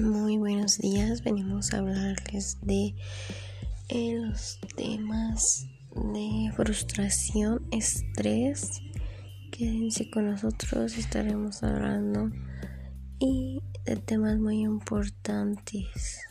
Muy buenos días, venimos a hablarles de eh, los temas de frustración, estrés. Quédense con nosotros, estaremos hablando y de temas muy importantes.